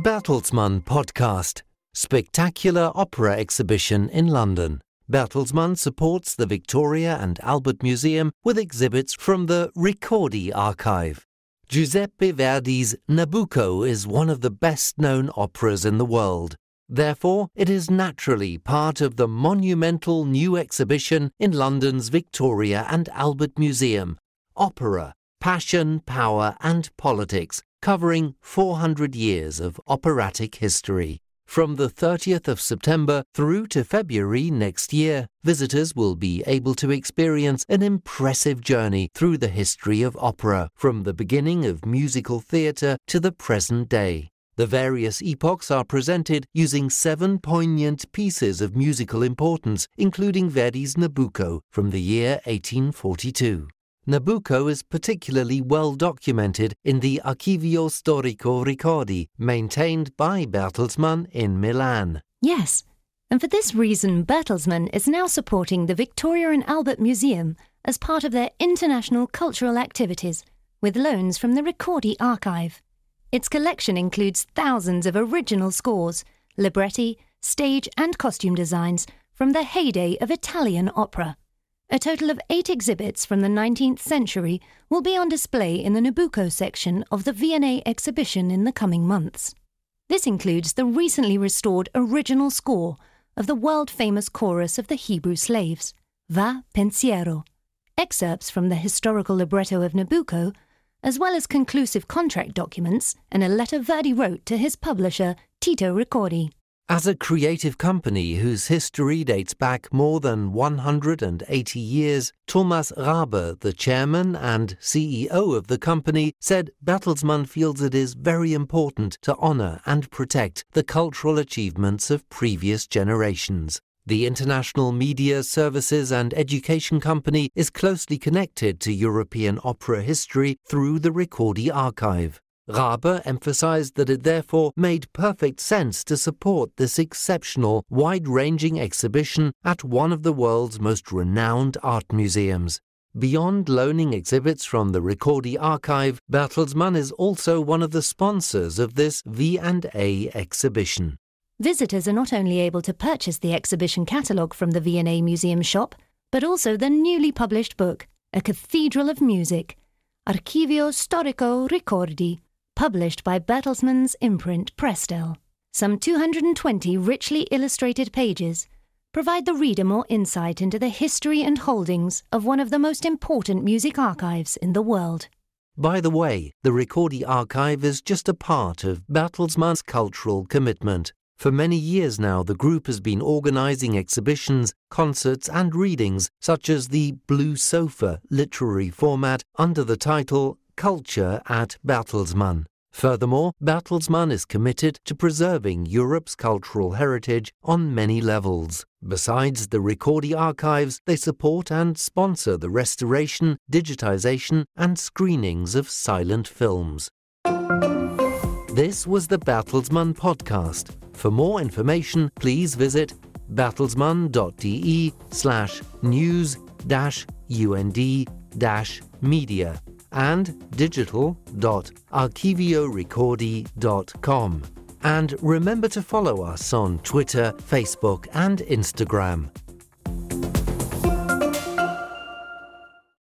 Bertelsmann Podcast Spectacular Opera Exhibition in London. Bertelsmann supports the Victoria and Albert Museum with exhibits from the Ricordi archive. Giuseppe Verdi's Nabucco is one of the best known operas in the world. Therefore, it is naturally part of the monumental new exhibition in London's Victoria and Albert Museum Opera, Passion, Power and Politics, covering 400 years of operatic history. From the 30th of September through to February next year, visitors will be able to experience an impressive journey through the history of opera, from the beginning of musical theatre to the present day. The various epochs are presented using seven poignant pieces of musical importance, including Verdi's Nabucco from the year 1842. Nabucco is particularly well documented in the Archivio Storico Ricordi, maintained by Bertelsmann in Milan. Yes, and for this reason, Bertelsmann is now supporting the Victoria and Albert Museum as part of their international cultural activities with loans from the Ricordi archive. Its collection includes thousands of original scores, libretti, stage and costume designs from the heyday of Italian opera. A total of eight exhibits from the 19th century will be on display in the Nabucco section of the V&A exhibition in the coming months. This includes the recently restored original score of the world famous chorus of the Hebrew slaves, Va Pensiero, excerpts from the historical libretto of Nabucco, as well as conclusive contract documents and a letter Verdi wrote to his publisher, Tito Ricordi. As a creative company whose history dates back more than 180 years, Thomas Rabe, the chairman and CEO of the company, said Bertelsmann feels it is very important to honor and protect the cultural achievements of previous generations. The international media services and education company is closely connected to European opera history through the Ricordi archive. Rabe emphasized that it therefore made perfect sense to support this exceptional, wide ranging exhibition at one of the world's most renowned art museums. Beyond loaning exhibits from the Ricordi archive, Bertelsmann is also one of the sponsors of this V&A exhibition. Visitors are not only able to purchase the exhibition catalogue from the V&A Museum shop, but also the newly published book, A Cathedral of Music, Archivio Storico Ricordi, published by Bertelsmann's imprint Prestel. Some 220 richly illustrated pages provide the reader more insight into the history and holdings of one of the most important music archives in the world. By the way, the Ricordi archive is just a part of Bertelsmann's cultural commitment. For many years now, the group has been organizing exhibitions, concerts, and readings, such as the Blue Sofa literary format under the title Culture at Bertelsmann. Furthermore, Bertelsmann is committed to preserving Europe's cultural heritage on many levels. Besides the Ricordi archives, they support and sponsor the restoration, digitization, and screenings of silent films. This was the Bertelsmann podcast. For more information, please visit bertelsmann.de slash news dash und dash media and digital.archivioricordi.com. And remember to follow us on Twitter, Facebook, and Instagram.